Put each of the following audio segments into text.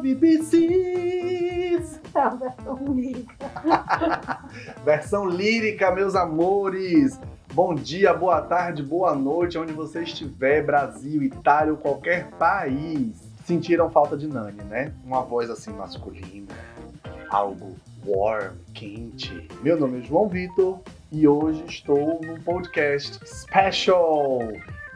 BCs! É a versão lírica. Versão lírica, meus amores! Bom dia, boa tarde, boa noite, onde você estiver, Brasil, Itália ou qualquer país. Sentiram falta de Nani, né? Uma voz assim masculina, algo warm, quente. Meu nome é João Vitor e hoje estou num podcast special.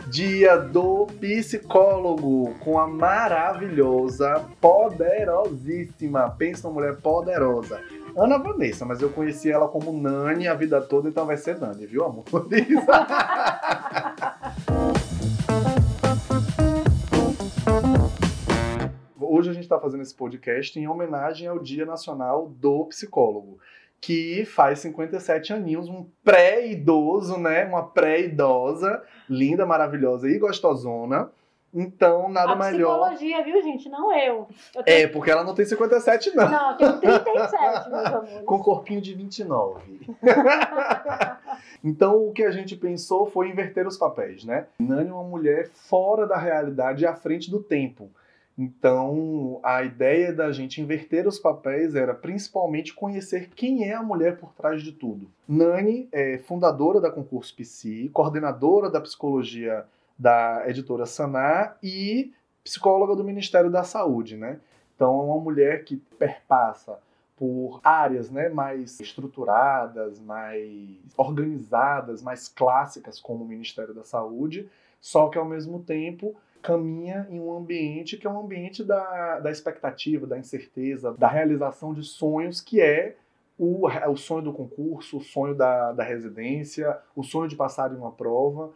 Dia do psicólogo com a maravilhosa, poderosíssima, pensa uma mulher poderosa, Ana Vanessa, mas eu conheci ela como Nani a vida toda, então vai ser Nani, viu, amor? Hoje a gente está fazendo esse podcast em homenagem ao Dia Nacional do Psicólogo que faz 57 aninhos, um pré-idoso, né? Uma pré-idosa, linda, maravilhosa e gostosona. Então, nada a melhor. psicologia, viu, gente? Não eu. eu tenho... É, porque ela não tem 57, não. Não, eu tenho 37, meus amores. Com corpinho de 29. então, o que a gente pensou foi inverter os papéis, né? Nani é uma mulher fora da realidade e à frente do tempo. Então, a ideia da gente inverter os papéis era principalmente conhecer quem é a mulher por trás de tudo. Nani é fundadora da Concurso Psi, coordenadora da psicologia da editora Sanar e psicóloga do Ministério da Saúde, né? Então, é uma mulher que perpassa por áreas né, mais estruturadas, mais organizadas, mais clássicas, como o Ministério da Saúde, só que ao mesmo tempo caminha em um ambiente que é um ambiente da, da expectativa, da incerteza, da realização de sonhos, que é o, o sonho do concurso, o sonho da, da residência, o sonho de passar em uma prova.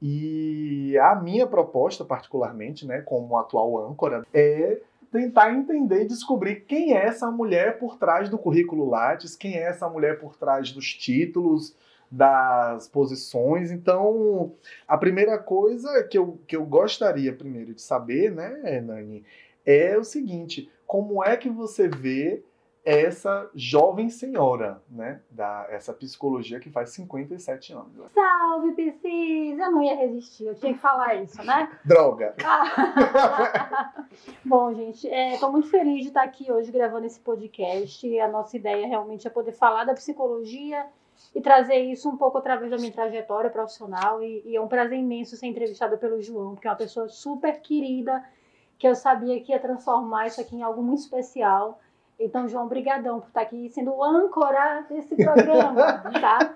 E a minha proposta, particularmente, né, como atual âncora, é tentar entender e descobrir quem é essa mulher por trás do currículo Lattes, quem é essa mulher por trás dos títulos, das posições. Então, a primeira coisa que eu, que eu gostaria primeiro de saber, né, Nani, é o seguinte: como é que você vê essa jovem senhora, né, da essa psicologia que faz 57 anos? Salve, Piscis! Eu não ia resistir, eu tinha que falar isso, né? Droga! Bom, gente, estou é, muito feliz de estar aqui hoje gravando esse podcast. A nossa ideia realmente é poder falar da psicologia e trazer isso um pouco através da minha trajetória profissional. E, e, é um prazer imenso ser entrevistada pelo João, que é uma pessoa super querida, que eu sabia que ia transformar isso aqui em algo muito especial. Então, João, brigadão por estar aqui sendo âncora desse programa, tá?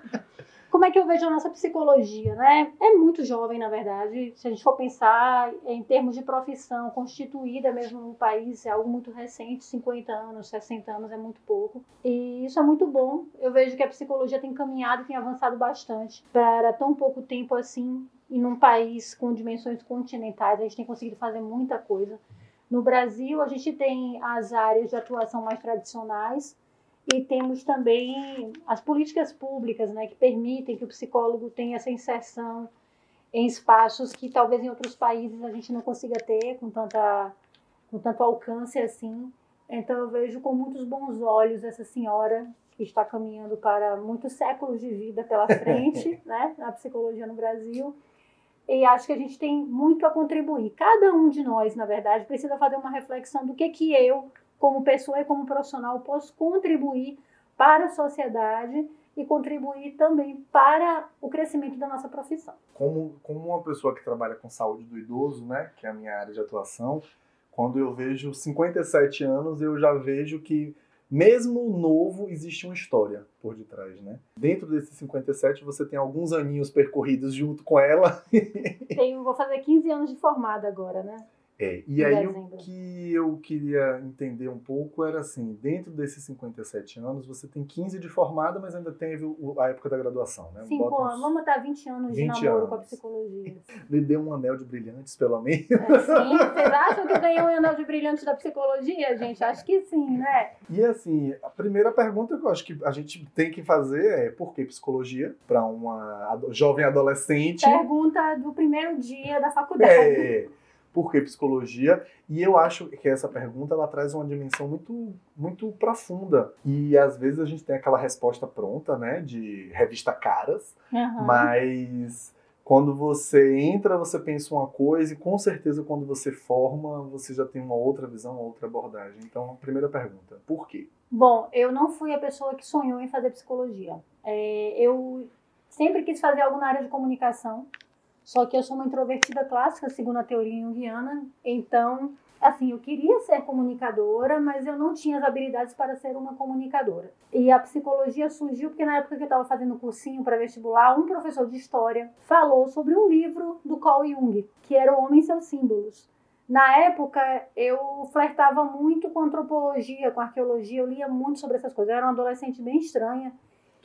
Como é que eu vejo a nossa psicologia, né? É muito jovem, na verdade. Se a gente for pensar em termos de profissão constituída mesmo no país, é algo muito recente, 50 anos, 60 anos é muito pouco. E isso é muito bom. Eu vejo que a psicologia tem caminhado tem avançado bastante. Para tão pouco tempo assim, e num país com dimensões continentais, a gente tem conseguido fazer muita coisa. No Brasil, a gente tem as áreas de atuação mais tradicionais, e temos também as políticas públicas, né, que permitem que o psicólogo tenha essa inserção em espaços que talvez em outros países a gente não consiga ter com tanta com tanto alcance assim. Então eu vejo com muitos bons olhos essa senhora que está caminhando para muitos séculos de vida pela frente, né, na psicologia no Brasil. E acho que a gente tem muito a contribuir. Cada um de nós, na verdade, precisa fazer uma reflexão do que que eu como pessoa e como profissional, posso contribuir para a sociedade e contribuir também para o crescimento da nossa profissão. Como, como uma pessoa que trabalha com saúde do idoso, né, que é a minha área de atuação, quando eu vejo 57 anos, eu já vejo que mesmo novo, existe uma história por detrás, né? Dentro desses 57, você tem alguns aninhos percorridos junto com ela. Tenho, vou fazer 15 anos de formada agora, né? É, e aí dezembro. o que eu queria entender um pouco era assim, dentro desses 57 anos, você tem 15 de formada, mas ainda teve a época da graduação, né? 5 anos, vamos botar 20 anos 20 de namoro anos. com a psicologia. Lhe deu um anel de brilhantes, pelo menos. É, sim, vocês acham que eu ganhei um anel de brilhantes da psicologia, gente? Acho que sim, né? E assim, a primeira pergunta que eu acho que a gente tem que fazer é por que psicologia para uma jovem adolescente? Pergunta do primeiro dia da faculdade. É por que psicologia? E eu acho que essa pergunta ela traz uma dimensão muito, muito profunda. E às vezes a gente tem aquela resposta pronta, né, de revista Caras, uhum. mas Quando você entra, você pensa uma coisa, e com certeza quando você forma, você já tem uma outra visão, uma outra abordagem. Então, primeira pergunta, por quê? Bom, eu não fui a pessoa que sonhou em fazer psicologia. É, eu sempre quis fazer algo na área de comunicação, só que eu sou uma introvertida clássica, segundo a teoria junguiana, então assim, eu queria ser comunicadora, mas eu não tinha as habilidades para ser uma comunicadora. E a psicologia surgiu porque na época que eu estava fazendo cursinho para vestibular, um professor de história falou sobre um livro do Carl Jung, que era O Homem e seus Símbolos. Na época, eu flertava muito com antropologia, com arqueologia, eu lia muito sobre essas coisas. Eu era uma adolescente bem estranha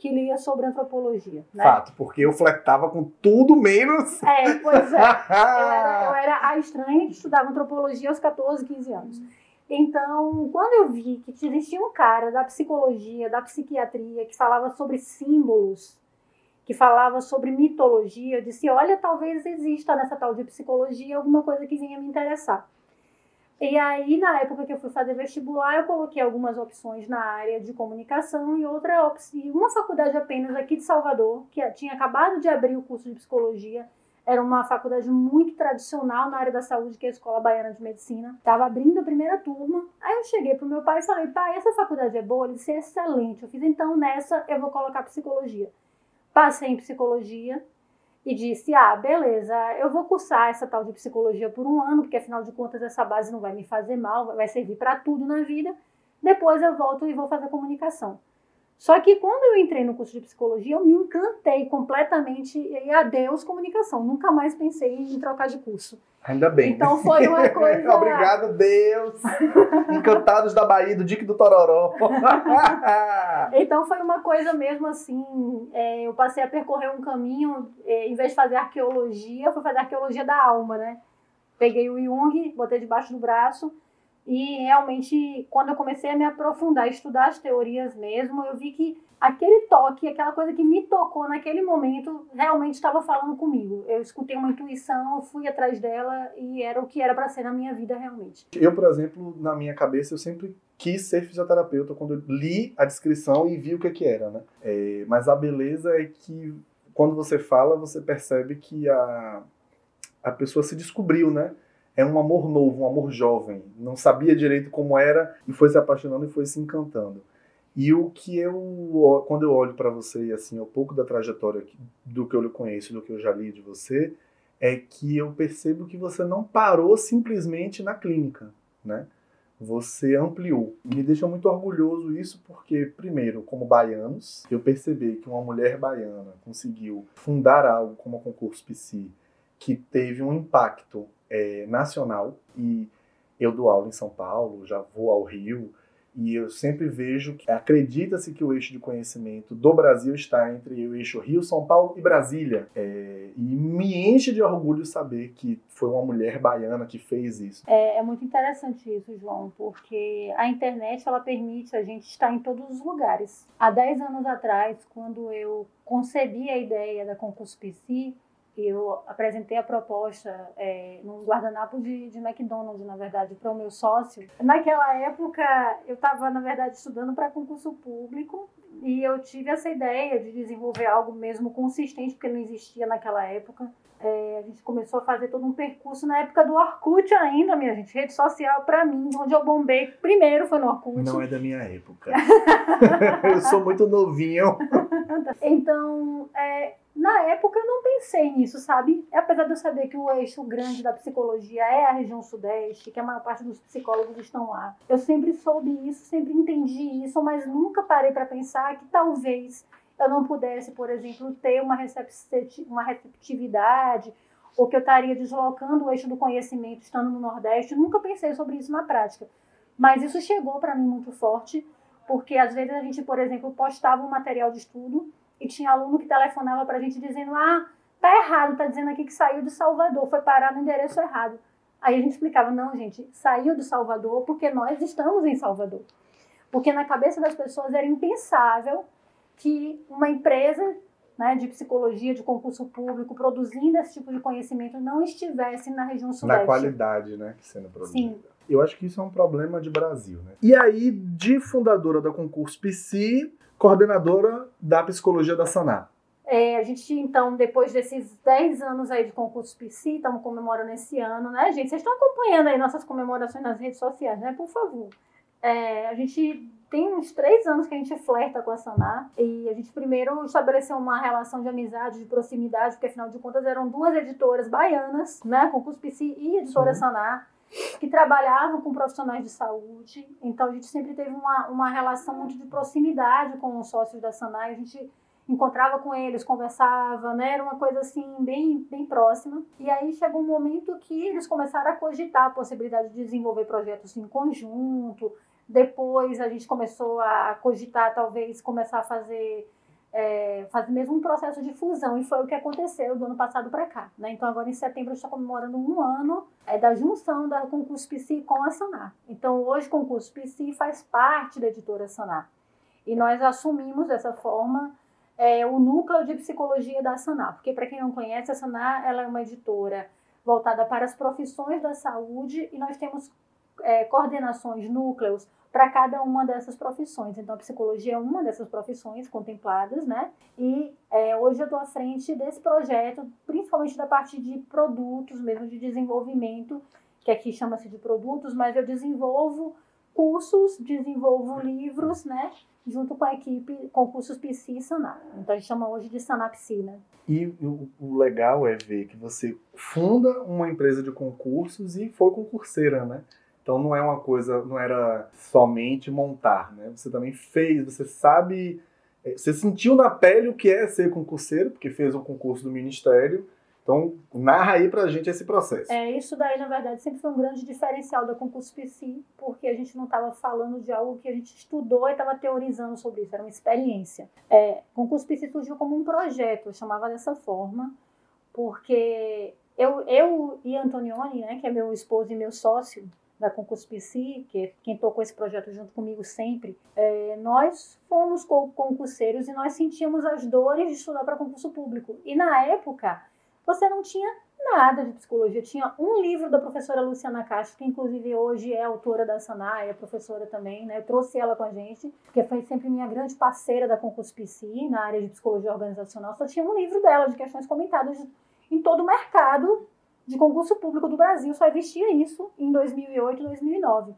que lia sobre antropologia. Né? Fato, porque eu flertava com tudo menos. É, pois é. Eu era, eu era a estranha que estudava antropologia aos 14, 15 anos. Então, quando eu vi que existia um cara da psicologia, da psiquiatria, que falava sobre símbolos, que falava sobre mitologia, eu disse: olha, talvez exista nessa tal de psicologia alguma coisa que venha me interessar. E aí, na época que eu fui fazer vestibular, eu coloquei algumas opções na área de comunicação e outra opção, uma faculdade apenas aqui de Salvador, que tinha acabado de abrir o curso de psicologia. Era uma faculdade muito tradicional na área da saúde, que é a Escola Baiana de Medicina. Estava abrindo a primeira turma. Aí eu cheguei pro meu pai e falei: pai, essa faculdade é boa? Ele disse: é excelente. Eu fiz, então nessa eu vou colocar psicologia. Passei em psicologia e disse: Ah, beleza, eu vou cursar essa tal de psicologia por um ano, porque afinal de contas essa base não vai me fazer mal, vai servir para tudo na vida. Depois eu volto e vou fazer comunicação. Só que quando eu entrei no curso de psicologia, eu me encantei completamente e adeus comunicação. Nunca mais pensei em trocar de curso. Ainda bem. Então foi uma coisa. Obrigado, Deus. Encantados da Bahia, do Dique do Tororó. então foi uma coisa mesmo assim. É, eu passei a percorrer um caminho, é, em vez de fazer arqueologia, fui fazer arqueologia da alma, né? Peguei o Jung, botei debaixo do braço. E realmente, quando eu comecei a me aprofundar, estudar as teorias mesmo, eu vi que aquele toque, aquela coisa que me tocou naquele momento, realmente estava falando comigo. Eu escutei uma intuição, fui atrás dela e era o que era para ser na minha vida realmente. Eu, por exemplo, na minha cabeça, eu sempre quis ser fisioterapeuta quando eu li a descrição e vi o que, que era, né? É, mas a beleza é que quando você fala, você percebe que a, a pessoa se descobriu, né? É um amor novo, um amor jovem. Não sabia direito como era e foi se apaixonando e foi se encantando. E o que eu, quando eu olho para você, assim, um pouco da trajetória do que eu lhe conheço, do que eu já li de você, é que eu percebo que você não parou simplesmente na clínica, né? Você ampliou. Me deixa muito orgulhoso isso porque, primeiro, como baianos, eu percebi que uma mulher baiana conseguiu fundar algo como o Concurso Psi, que teve um impacto é, nacional, e eu dou aula em São Paulo, já vou ao Rio, e eu sempre vejo que acredita-se que o eixo de conhecimento do Brasil está entre o eixo Rio, São Paulo e Brasília. É, e me enche de orgulho saber que foi uma mulher baiana que fez isso. É, é, muito interessante isso, João, porque a internet ela permite a gente estar em todos os lugares. Há 10 anos atrás, quando eu concebi a ideia da Concurso PC, eu apresentei a proposta é, num guardanapo de, de McDonald's, na verdade, para o meu sócio. Naquela época, eu estava, na verdade, estudando para concurso público e eu tive essa ideia de desenvolver algo mesmo consistente, porque não existia naquela época. É, a gente começou a fazer todo um percurso na época do Orkut ainda, minha gente. Rede social, para mim, onde eu bombei primeiro foi no Orkut. Não é da minha época. eu sou muito novinho. então, é, na época eu não pensei nisso, sabe? Apesar de eu saber que o eixo grande da psicologia é a região sudeste, que a maior parte dos psicólogos estão lá. Eu sempre soube isso, sempre entendi isso, mas nunca parei para pensar que talvez eu não pudesse, por exemplo, ter uma, uma receptividade ou que eu estaria deslocando o eixo do conhecimento estando no Nordeste. Nunca pensei sobre isso na prática. Mas isso chegou para mim muito forte, porque às vezes a gente, por exemplo, postava um material de estudo e tinha aluno que telefonava para a gente dizendo: ah, tá errado, tá dizendo aqui que saiu de Salvador, foi parar no endereço errado. Aí a gente explicava: não, gente, saiu de Salvador porque nós estamos em Salvador. Porque na cabeça das pessoas era impensável que uma empresa né, de psicologia, de concurso público, produzindo esse tipo de conhecimento, não estivesse na região sudeste. Na qualidade, né, que sendo produzida. Sim. Eu acho que isso é um problema de Brasil, né? E aí, de fundadora da concurso PC, coordenadora da psicologia da Saná. É, a gente, então, depois desses 10 anos aí de concurso PC, estamos comemorando esse ano, né, gente? Vocês estão acompanhando aí nossas comemorações nas redes sociais, né? Por favor. É, a gente tem uns três anos que a gente flerta com a Sanar e a gente primeiro estabeleceu uma relação de amizade, de proximidade, porque afinal de contas eram duas editoras baianas, né? Concurso PC e Editora uhum. Sanar que trabalhavam com profissionais de saúde. Então, a gente sempre teve uma, uma relação muito de proximidade com os sócios da Sanai. A gente encontrava com eles, conversava, né? Era uma coisa assim bem, bem próxima. E aí chegou um momento que eles começaram a cogitar a possibilidade de desenvolver projetos em conjunto. Depois a gente começou a cogitar talvez começar a fazer é, fazer mesmo um processo de fusão, e foi o que aconteceu do ano passado para cá. Né? Então, agora em setembro, a gente está comemorando um ano é, da junção da Concurso PC com a Sanar. Então, hoje, Concurso PC faz parte da editora Sanar. E nós assumimos dessa forma é, o núcleo de psicologia da Sanar, porque, para quem não conhece, a Sanar ela é uma editora voltada para as profissões da saúde e nós temos é, coordenações, núcleos para cada uma dessas profissões. Então, a psicologia é uma dessas profissões contempladas, né? E é, hoje eu estou à frente desse projeto, principalmente da parte de produtos, mesmo de desenvolvimento, que aqui chama-se de produtos, mas eu desenvolvo cursos, desenvolvo livros, né? Junto com a equipe Concursos Psi e Sanar. Então a gente chama hoje de Sanapsi, né? E o, o legal é ver que você funda uma empresa de concursos e foi concurseira, né? Então não é uma coisa, não era somente montar, né? Você também fez, você sabe, é, você sentiu na pele o que é ser concurseiro, porque fez um concurso do ministério. Então, narra aí pra gente esse processo. É, isso daí, na verdade, sempre foi um grande diferencial da concurso PC, porque a gente não estava falando de algo que a gente estudou e estava teorizando sobre isso, era uma experiência. É, concurso PC surgiu como um projeto, eu chamava dessa forma, porque eu, eu e Antonioni, né, que é meu esposo e meu sócio, da Concurso PC, que é quem tocou esse projeto junto comigo sempre, é, nós fomos concurseiros e nós sentíamos as dores de estudar para concurso público. E na época, você não tinha nada de psicologia. Tinha um livro da professora Luciana Castro, que inclusive hoje é autora da Sanai, é professora também, né? Eu trouxe ela com a gente, porque foi sempre minha grande parceira da concurso PC na área de psicologia organizacional. Só tinha um livro dela de questões comentadas em todo o mercado de concurso público do Brasil, só existia isso em 2008 2009.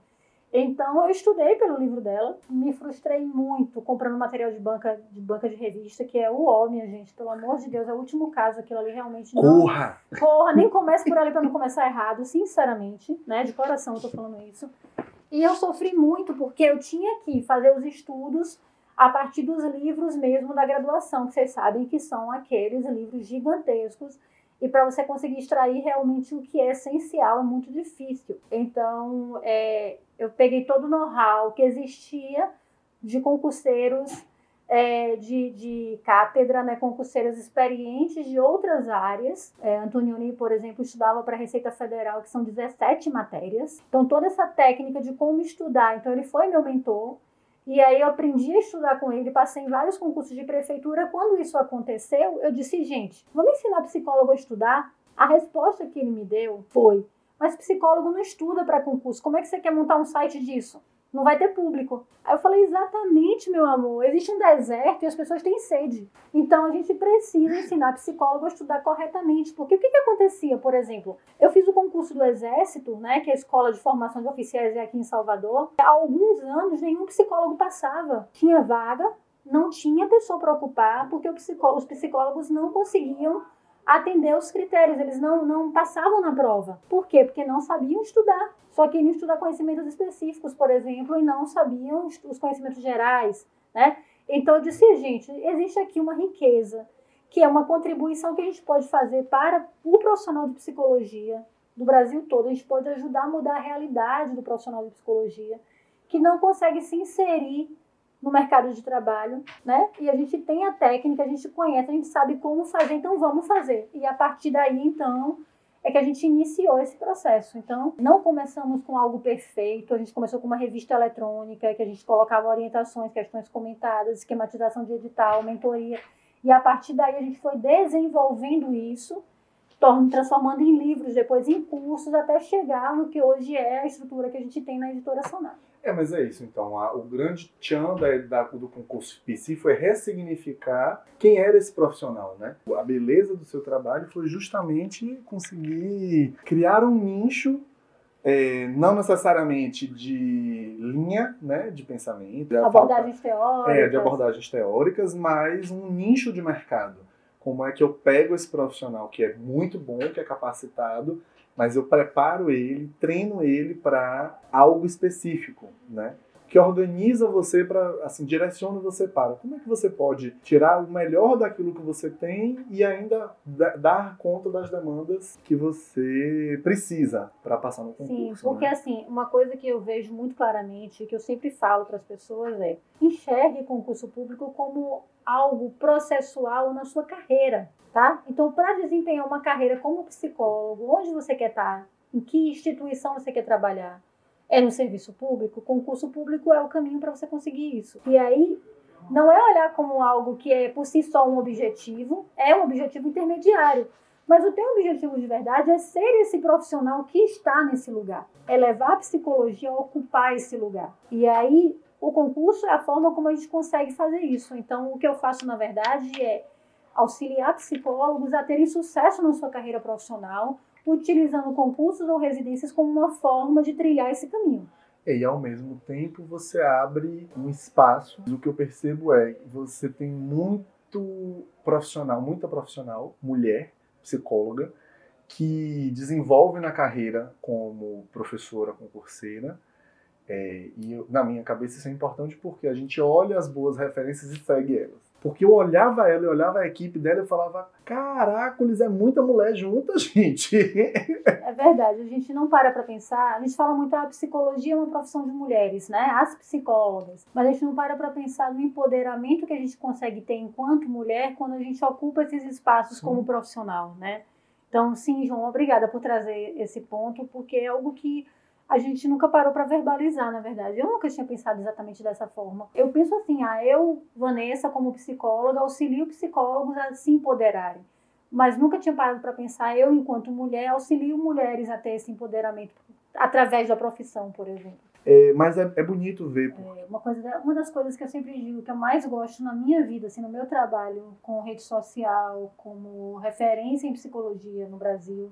Então eu estudei pelo livro dela, me frustrei muito comprando material de banca de banca de revista, que é o ó, minha gente, pelo amor de Deus, é o último caso, aquilo ali realmente não. Porra! Porra, nem comece por ali para não começar errado, sinceramente, né? De coração eu tô falando isso. E eu sofri muito porque eu tinha que fazer os estudos a partir dos livros mesmo da graduação, que vocês sabem que são aqueles livros gigantescos e para você conseguir extrair realmente o que é essencial é muito difícil. Então, é, eu peguei todo o know-how que existia de concurseiros é, de, de cátedra, né, concurseiros experientes de outras áreas. É, Antonioni, por exemplo, estudava para a Receita Federal, que são 17 matérias. Então, toda essa técnica de como estudar. Então, ele foi meu mentor. E aí eu aprendi a estudar com ele, passei em vários concursos de prefeitura. Quando isso aconteceu, eu disse, gente, vamos ensinar psicólogo a estudar? A resposta que ele me deu foi, mas psicólogo não estuda para concurso. Como é que você quer montar um site disso? Não vai ter público. Aí eu falei, exatamente, meu amor, existe um deserto e as pessoas têm sede. Então a gente precisa ensinar psicólogo a estudar corretamente. Porque o que, que acontecia, por exemplo? Eu fiz o concurso do Exército, né, que é a escola de formação de oficiais aqui em Salvador. Há alguns anos nenhum psicólogo passava. Tinha vaga, não tinha pessoa para ocupar, porque os psicólogos não conseguiam atender os critérios, eles não, não passavam na prova. Por quê? Porque não sabiam estudar. Só queriam estudar conhecimentos específicos, por exemplo, e não sabiam os conhecimentos gerais, né? Então eu disse, gente, existe aqui uma riqueza, que é uma contribuição que a gente pode fazer para o profissional de psicologia do Brasil todo. A gente pode ajudar a mudar a realidade do profissional de psicologia que não consegue se inserir no mercado de trabalho, né? E a gente tem a técnica, a gente conhece, a gente sabe como fazer, então vamos fazer. E a partir daí, então, é que a gente iniciou esse processo. Então, não começamos com algo perfeito, a gente começou com uma revista eletrônica, que a gente colocava orientações, questões comentadas, esquematização de edital, mentoria. E a partir daí a gente foi desenvolvendo isso, transformando em livros, depois em cursos, até chegar no que hoje é a estrutura que a gente tem na editora Sonar. É, mas é isso. Então, a, o grande tchan da, da, do concurso PC foi ressignificar quem era esse profissional, né? A beleza do seu trabalho foi justamente conseguir criar um nicho é, não necessariamente de linha né, de pensamento, de abordagens teóricas. É, de abordagens teóricas, mas um nicho de mercado. Como é que eu pego esse profissional que é muito bom, que é capacitado, mas eu preparo ele, treino ele para algo específico, né? que organiza você para, assim, direciona você para. Como é que você pode tirar o melhor daquilo que você tem e ainda dar conta das demandas que você precisa para passar no concurso? Sim, porque né? assim, uma coisa que eu vejo muito claramente, que eu sempre falo para as pessoas é: enxergue concurso público como algo processual na sua carreira, tá? Então, para desempenhar uma carreira como psicólogo, onde você quer estar? Em que instituição você quer trabalhar? é no serviço público, concurso público é o caminho para você conseguir isso. E aí não é olhar como algo que é por si só um objetivo, é um objetivo intermediário. Mas o teu objetivo de verdade é ser esse profissional que está nesse lugar, é levar a psicologia a ocupar esse lugar. E aí o concurso é a forma como a gente consegue fazer isso. Então o que eu faço na verdade é auxiliar psicólogos a terem sucesso na sua carreira profissional, utilizando concursos ou residências como uma forma de trilhar esse caminho. E ao mesmo tempo você abre um espaço. O que eu percebo é que você tem muito profissional, muita profissional, mulher, psicóloga, que desenvolve na carreira como professora concurseira. É, e na minha cabeça isso é importante porque a gente olha as boas referências e segue elas. Porque eu olhava ela, eu olhava a equipe dela e falava: Caracoles, é muita mulher junta, gente. É verdade, a gente não para para pensar. A gente fala muito, ah, a psicologia é uma profissão de mulheres, né? As psicólogas. Mas a gente não para para pensar no empoderamento que a gente consegue ter enquanto mulher quando a gente ocupa esses espaços sim. como profissional, né? Então, sim, João, obrigada por trazer esse ponto, porque é algo que a gente nunca parou para verbalizar, na verdade. Eu nunca tinha pensado exatamente dessa forma. Eu penso assim, ah, eu, Vanessa, como psicóloga, auxilio psicólogos a se empoderarem. Mas nunca tinha parado para pensar, eu, enquanto mulher, auxilio mulheres a ter esse empoderamento através da profissão, por exemplo. É, mas é, é, bonito ver. Porque... É, uma, coisa, uma das coisas que eu sempre digo, que eu mais gosto na minha vida, assim, no meu trabalho com rede social, como referência em psicologia no Brasil,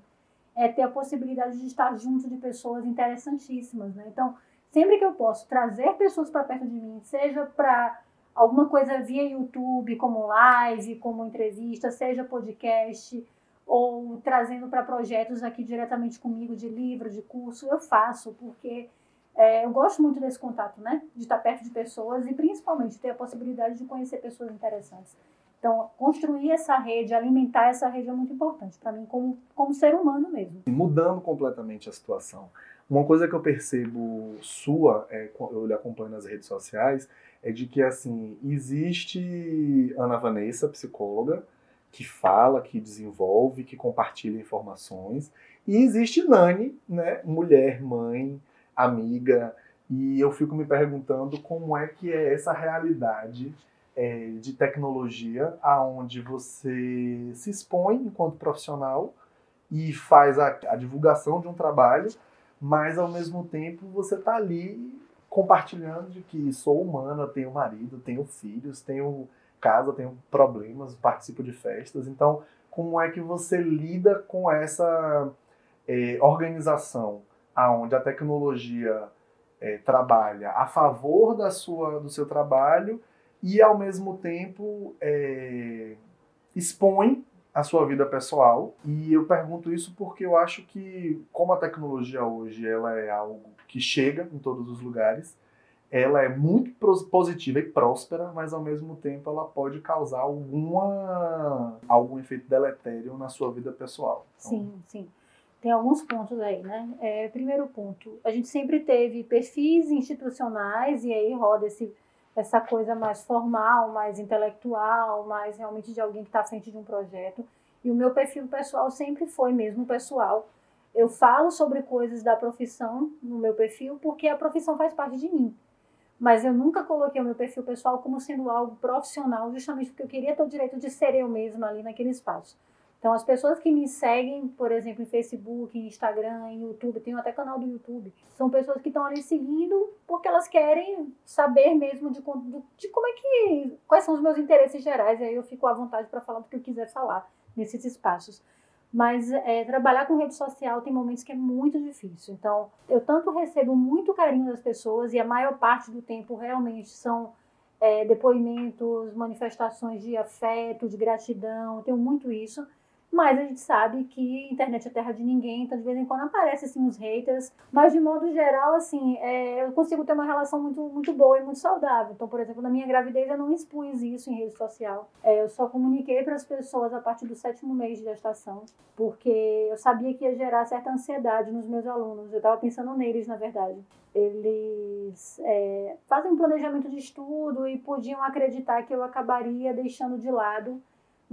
é ter a possibilidade de estar junto de pessoas interessantíssimas, né? Então, sempre que eu posso trazer pessoas para perto de mim, seja para alguma coisa via YouTube, como live, como entrevista, seja podcast, ou trazendo para projetos aqui diretamente comigo de livro, de curso, eu faço, porque é, eu gosto muito desse contato, né? De estar perto de pessoas e principalmente ter a possibilidade de conhecer pessoas interessantes. Então, construir essa rede, alimentar essa rede é muito importante para mim, como, como ser humano mesmo. Mudando completamente a situação. Uma coisa que eu percebo sua, é, eu lhe acompanho nas redes sociais, é de que, assim, existe Ana Vanessa, psicóloga, que fala, que desenvolve, que compartilha informações, e existe Nani, né, mulher, mãe, amiga, e eu fico me perguntando como é que é essa realidade é, de tecnologia, aonde você se expõe enquanto profissional e faz a, a divulgação de um trabalho, mas ao mesmo tempo você está ali compartilhando de que sou humana, tenho marido, tenho filhos, tenho casa, tenho problemas, participo de festas. Então, como é que você lida com essa é, organização aonde a tecnologia é, trabalha a favor da sua, do seu trabalho e ao mesmo tempo é, expõe a sua vida pessoal. E eu pergunto isso porque eu acho que, como a tecnologia hoje ela é algo que chega em todos os lugares, ela é muito positiva e próspera, mas ao mesmo tempo ela pode causar alguma, algum efeito deletério na sua vida pessoal. Então, sim, sim. Tem alguns pontos aí, né? É, primeiro ponto, a gente sempre teve perfis institucionais e aí roda esse essa coisa mais formal, mais intelectual, mais realmente de alguém que está à frente de um projeto. E o meu perfil pessoal sempre foi mesmo pessoal. Eu falo sobre coisas da profissão no meu perfil porque a profissão faz parte de mim. Mas eu nunca coloquei o meu perfil pessoal como sendo algo profissional, justamente porque eu queria ter o direito de ser eu mesma ali naquele espaço. Então, as pessoas que me seguem, por exemplo, em Facebook, em Instagram, em YouTube, tenho até canal do YouTube, são pessoas que estão ali seguindo porque elas querem saber mesmo de, de como é que. quais são os meus interesses gerais. E aí eu fico à vontade para falar do que eu quiser falar nesses espaços. Mas é, trabalhar com rede social tem momentos que é muito difícil. Então, eu tanto recebo muito carinho das pessoas, e a maior parte do tempo realmente são é, depoimentos, manifestações de afeto, de gratidão, tenho muito isso mas a gente sabe que internet é terra de ninguém, então de vez em quando aparecem assim, os haters. Mas de modo geral, assim, é, eu consigo ter uma relação muito, muito boa e muito saudável. Então, por exemplo, na minha gravidez eu não expus isso em rede social. É, eu só comuniquei para as pessoas a partir do sétimo mês de gestação, porque eu sabia que ia gerar certa ansiedade nos meus alunos. Eu estava pensando neles, na verdade. Eles é, fazem um planejamento de estudo e podiam acreditar que eu acabaria deixando de lado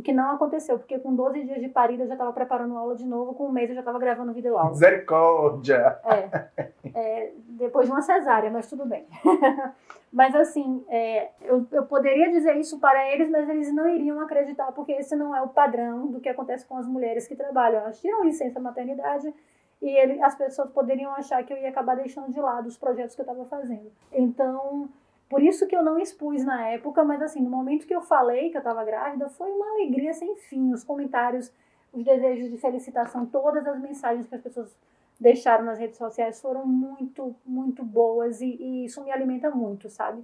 o que não aconteceu, porque com 12 dias de parida eu já estava preparando aula de novo, com um mês eu já estava gravando vídeo aula. Misericórdia! É, é, depois de uma cesárea, mas tudo bem. mas assim, é, eu, eu poderia dizer isso para eles, mas eles não iriam acreditar, porque esse não é o padrão do que acontece com as mulheres que trabalham. Elas tiram licença maternidade e ele, as pessoas poderiam achar que eu ia acabar deixando de lado os projetos que eu estava fazendo. Então, por isso que eu não expus na época, mas assim, no momento que eu falei que eu estava grávida, foi uma alegria sem fim. Os comentários, os desejos de felicitação, todas as mensagens que as pessoas deixaram nas redes sociais foram muito, muito boas e, e isso me alimenta muito, sabe?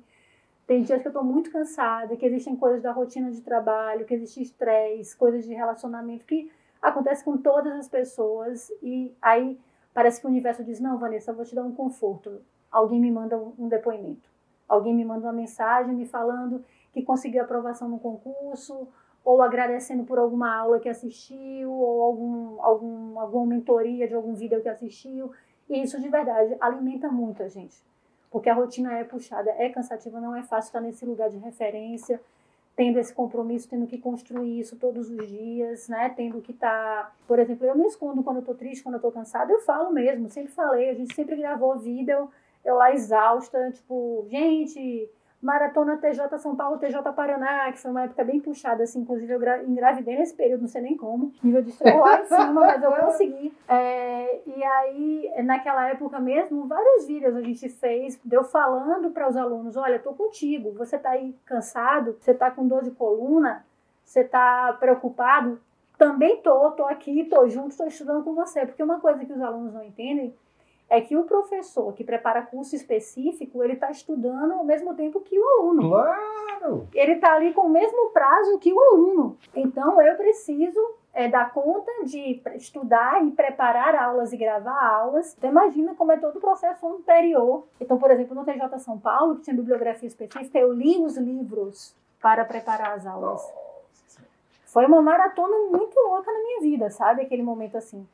Tem dias que eu estou muito cansada, que existem coisas da rotina de trabalho, que existe estresse, coisas de relacionamento que acontece com todas as pessoas e aí parece que o universo diz: Não, Vanessa, eu vou te dar um conforto. Alguém me manda um depoimento Alguém me manda uma mensagem me falando que conseguiu aprovação no concurso, ou agradecendo por alguma aula que assistiu, ou algum, algum, alguma mentoria de algum vídeo que assistiu. E isso de verdade alimenta muito a gente. Porque a rotina é puxada, é cansativa, não é fácil estar nesse lugar de referência, tendo esse compromisso, tendo que construir isso todos os dias, né? Tendo que estar. Tá... Por exemplo, eu me escondo quando eu tô triste, quando eu tô cansada, eu falo mesmo, sempre falei, a gente sempre gravou vídeo eu lá exausta, tipo, gente, Maratona TJ São Paulo, TJ Paraná, que foi uma época bem puxada, assim, inclusive eu engravidei nesse período, não sei nem como, nível de estresse lá em cima, mas eu consegui. É, e aí, naquela época mesmo, vários vídeos a gente fez, deu falando para os alunos, olha, tô contigo, você tá aí cansado, você tá com dor de coluna, você tá preocupado, também tô, tô aqui, tô junto, tô estudando com você, porque uma coisa que os alunos não entendem é que o professor que prepara curso específico, ele está estudando ao mesmo tempo que o aluno. Claro! Ele está ali com o mesmo prazo que o aluno. Então, eu preciso é, dar conta de estudar e preparar aulas e gravar aulas. Então, imagina como é todo o processo anterior. Então, por exemplo, no TJ São Paulo, que tinha bibliografia específica, eu li os livros para preparar as aulas. Foi uma maratona muito louca na minha vida, sabe? Aquele momento assim.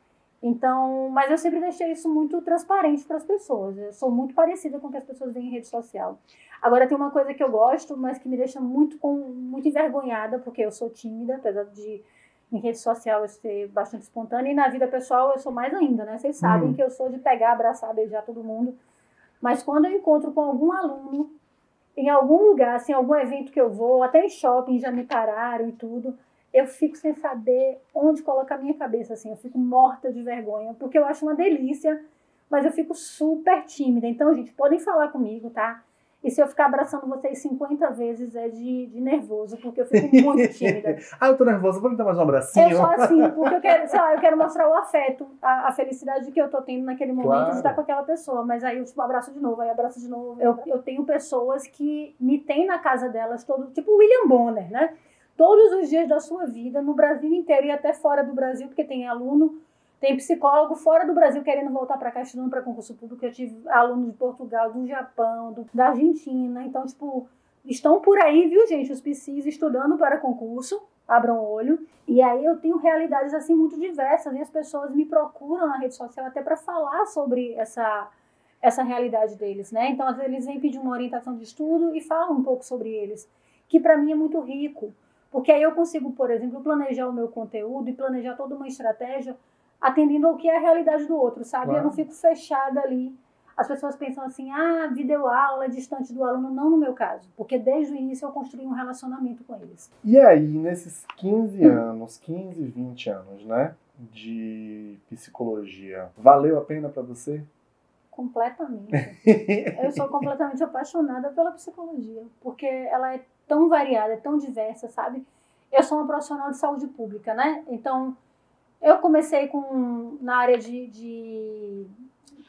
Então, mas eu sempre deixei isso muito transparente para as pessoas. Eu sou muito parecida com o que as pessoas veem em rede social. Agora tem uma coisa que eu gosto, mas que me deixa muito com muito envergonhada, porque eu sou tímida, apesar de em rede social eu ser bastante espontânea e na vida pessoal eu sou mais ainda, né? Vocês sabem uhum. que eu sou de pegar, abraçar, beijar todo mundo. Mas quando eu encontro com algum aluno em algum lugar, assim, algum evento que eu vou, até em shopping já me pararam e tudo, eu fico sem saber onde colocar a minha cabeça, assim, eu fico morta de vergonha, porque eu acho uma delícia, mas eu fico super tímida. Então, gente, podem falar comigo, tá? E se eu ficar abraçando vocês 50 vezes é de, de nervoso, porque eu fico muito tímida. ah, eu tô nervosa, vou me dar mais um abracinho? Eu sou assim, porque eu quero, sei lá, eu quero mostrar o afeto, a, a felicidade que eu tô tendo naquele momento claro. de estar com aquela pessoa. Mas aí eu tipo, abraço de novo, aí abraço de novo. Eu, eu tenho pessoas que me têm na casa delas todo, tipo William Bonner, né? Todos os dias da sua vida, no Brasil inteiro e até fora do Brasil, porque tem aluno, tem psicólogo fora do Brasil querendo voltar para cá estudando para concurso público. Eu tive alunos de Portugal, do Japão, do, da Argentina. Então, tipo, estão por aí, viu, gente, os PCs estudando para concurso. Abram o olho. E aí eu tenho realidades assim muito diversas e as pessoas me procuram na rede social até para falar sobre essa essa realidade deles, né? Então, às vezes eles vêm pedir uma orientação de estudo e falam um pouco sobre eles, que para mim é muito rico. Porque aí eu consigo, por exemplo, planejar o meu conteúdo e planejar toda uma estratégia atendendo ao que é a realidade do outro, sabe? Claro. Eu não fico fechada ali as pessoas pensam assim, ah, videoaula é distante do aluno. Não no meu caso, porque desde o início eu construí um relacionamento com eles. E aí, nesses 15 anos, 15, 20 anos, né, de psicologia, valeu a pena para você? Completamente. eu sou completamente apaixonada pela psicologia, porque ela é tão variada, tão diversa, sabe? Eu sou uma profissional de saúde pública, né? Então, eu comecei com na área de, de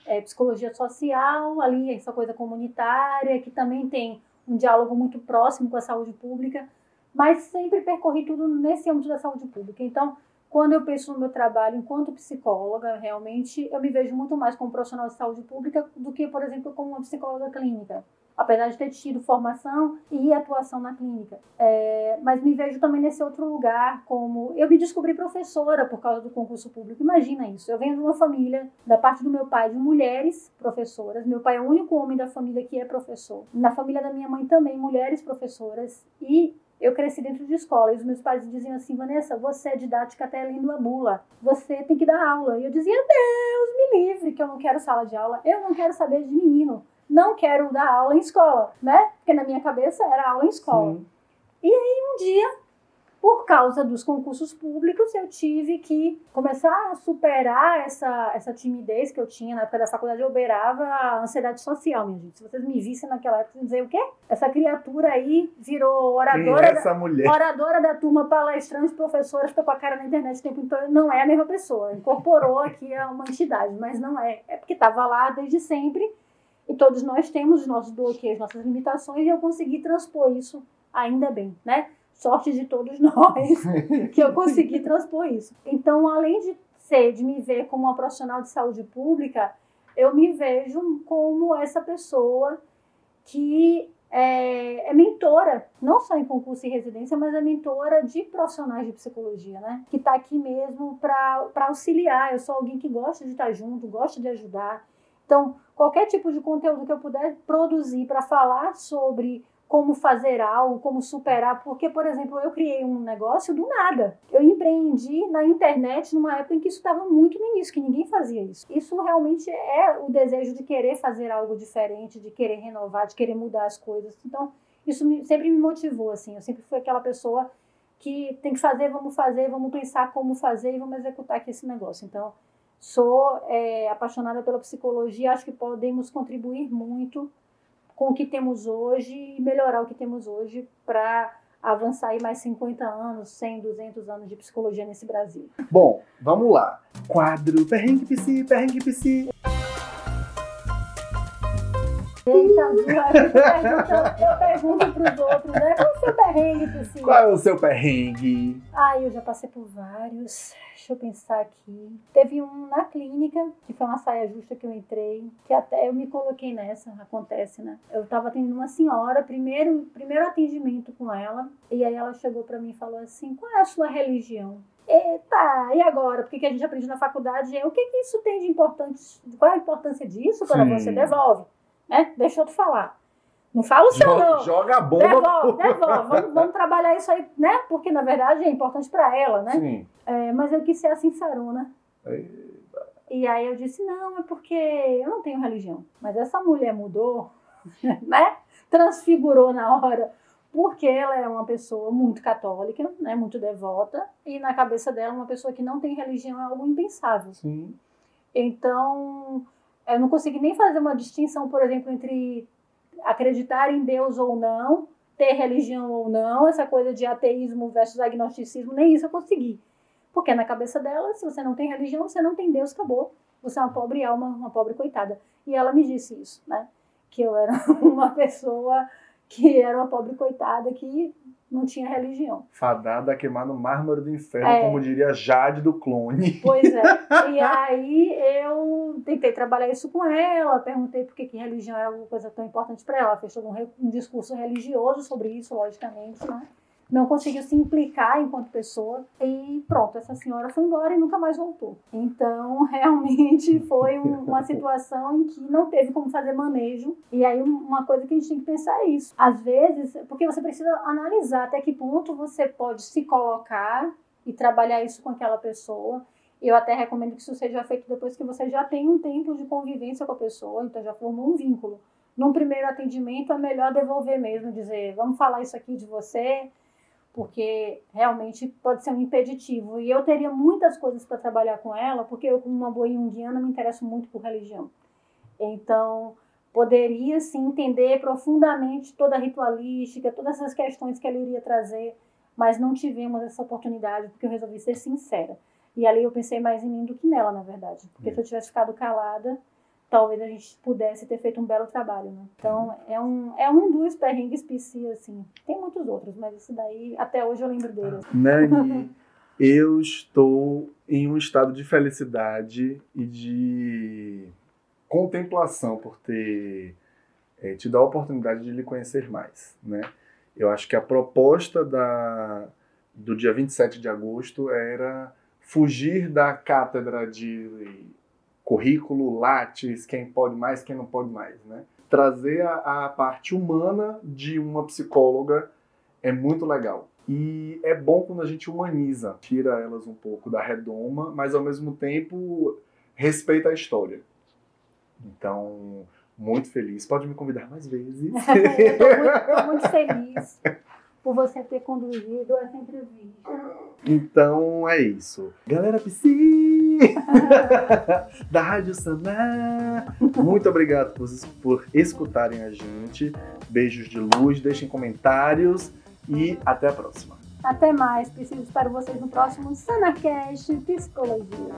é, psicologia social, ali essa coisa comunitária, que também tem um diálogo muito próximo com a saúde pública, mas sempre percorri tudo nesse âmbito da saúde pública. Então, quando eu penso no meu trabalho enquanto psicóloga, realmente eu me vejo muito mais como profissional de saúde pública do que, por exemplo, como uma psicóloga clínica apesar de ter tido formação e atuação na clínica. É, mas me vejo também nesse outro lugar, como eu me descobri professora por causa do concurso público. Imagina isso. Eu venho de uma família, da parte do meu pai, de mulheres professoras. Meu pai é o único homem da família que é professor. Na família da minha mãe também, mulheres professoras. E eu cresci dentro de escola e os meus pais diziam assim: Vanessa, você é didática até lendo a bula, você tem que dar aula. E eu dizia: Deus me livre, que eu não quero sala de aula, eu não quero saber de menino não quero dar aula em escola, né? Porque na minha cabeça era aula em escola. Sim. E aí um dia, por causa dos concursos públicos, eu tive que começar a superar essa, essa timidez que eu tinha na época da faculdade. Eu beirava a ansiedade social, minha gente. Se vocês me vissem naquela época, vocês dizer o quê? Essa criatura aí virou oradora, é essa da, mulher? oradora da turma, palestrante, professora, ficou com a cara na internet o tempo inteiro. Não é a mesma pessoa. Incorporou aqui a uma entidade, mas não é. É porque estava lá desde sempre e todos nós temos os nossos bloqueios, nossas limitações, e eu consegui transpor isso ainda bem, né? Sorte de todos nós que eu consegui transpor isso. Então, além de ser, de me ver como uma profissional de saúde pública, eu me vejo como essa pessoa que é, é, mentora, não só em concurso e residência, mas é mentora de profissionais de psicologia, né? Que está aqui mesmo para auxiliar. Eu sou alguém que gosta de estar junto, gosta de ajudar. Então, qualquer tipo de conteúdo que eu puder produzir para falar sobre como fazer algo, como superar, porque, por exemplo, eu criei um negócio do nada. Eu empreendi na internet numa época em que isso estava muito no início, que ninguém fazia isso. Isso realmente é o desejo de querer fazer algo diferente, de querer renovar, de querer mudar as coisas. Então, isso sempre me motivou, assim. Eu sempre fui aquela pessoa que tem que fazer, vamos fazer, vamos pensar como fazer e vamos executar aqui esse negócio. Então, Sou é, apaixonada pela psicologia, acho que podemos contribuir muito com o que temos hoje e melhorar o que temos hoje para avançar aí mais 50 anos, 100, 200 anos de psicologia nesse Brasil. Bom, vamos lá. Quadro Perrengue Psi, Perrengue Psi. Eita, eu pergunto para os outros, né? Qual é o seu perrengue, Psi? Qual é o seu perrengue? Ah, eu já passei por vários. Deixa eu pensar aqui. Teve um na clínica, que foi uma saia justa que eu entrei, que até eu me coloquei nessa, acontece, né? Eu tava atendendo uma senhora, primeiro, primeiro atendimento com ela, e aí ela chegou para mim e falou assim: qual é a sua religião? Eita, e agora? Porque que a gente aprende na faculdade é o que, que isso tem de importante? Qual é a importância disso para você? Devolve, né? Deixa eu te falar. Não fala o seu joga, não. Joga a bomba. Devolve, devolve. Vamos, vamos, trabalhar isso aí, né? Porque na verdade é importante para ela, né? Sim. É, mas eu quis ser a sincerona. Eita. E aí eu disse, não, é porque eu não tenho religião. Mas essa mulher mudou, né? Transfigurou na hora. Porque ela é uma pessoa muito católica, né? Muito devota. E na cabeça dela, uma pessoa que não tem religião é algo impensável. Sim. Então, eu não consegui nem fazer uma distinção, por exemplo, entre acreditar em Deus ou não, ter religião ou não, essa coisa de ateísmo versus agnosticismo, nem isso eu consegui. Porque na cabeça dela, se você não tem religião, você não tem Deus, acabou. Você é uma pobre alma, uma pobre coitada. E ela me disse isso, né? Que eu era uma pessoa que era uma pobre coitada que não tinha religião. Fadada a queimar no mármore do inferno, é. como diria Jade do clone. Pois é. E aí eu tentei trabalhar isso com ela, perguntei por que, religião era uma coisa tão importante para ela. Ela fez todo um, um discurso religioso sobre isso, logicamente, né? Não conseguiu se implicar enquanto pessoa e pronto, essa senhora foi embora e nunca mais voltou. Então, realmente foi uma situação em que não teve como fazer manejo. E aí, uma coisa que a gente tem que pensar é isso. Às vezes, porque você precisa analisar até que ponto você pode se colocar e trabalhar isso com aquela pessoa Eu até recomendo que isso seja feito depois que você já tem um tempo de convivência com a pessoa, então já formou um vínculo. Num primeiro atendimento é melhor devolver mesmo, dizer, vamos falar isso aqui de você, porque realmente pode ser um impeditivo. E eu teria muitas coisas para trabalhar com ela, porque eu, como uma boa indiana, me interesso muito por religião. Então, poderia sim entender profundamente toda a ritualística, todas essas questões que ela iria trazer, mas não tivemos essa oportunidade porque eu resolvi ser sincera. E ali eu pensei mais em mim do que nela, na verdade. Porque se eu tivesse ficado calada, talvez a gente pudesse ter feito um belo trabalho, né? Então, é um, é um dos perrengues PC, assim. Tem muitos outros, mas esse daí, até hoje eu lembro dele. Nani, eu estou em um estado de felicidade e de contemplação por ter é, tido a oportunidade de lhe conhecer mais, né? Eu acho que a proposta da, do dia 27 de agosto era fugir da cátedra de currículo, lattes, quem pode mais, quem não pode mais, né? Trazer a, a parte humana de uma psicóloga é muito legal. E é bom quando a gente humaniza, tira elas um pouco da redoma, mas ao mesmo tempo respeita a história. Então, muito feliz. Pode me convidar mais vezes. Estou muito, muito, feliz por você ter conduzido essa entrevista. Então é isso. Galera Psi! da Rádio Saná. Muito obrigado por, por escutarem a gente. Beijos de luz, deixem comentários e até a próxima. Até mais, preciso espero vocês no próximo Sanacast Psicologia.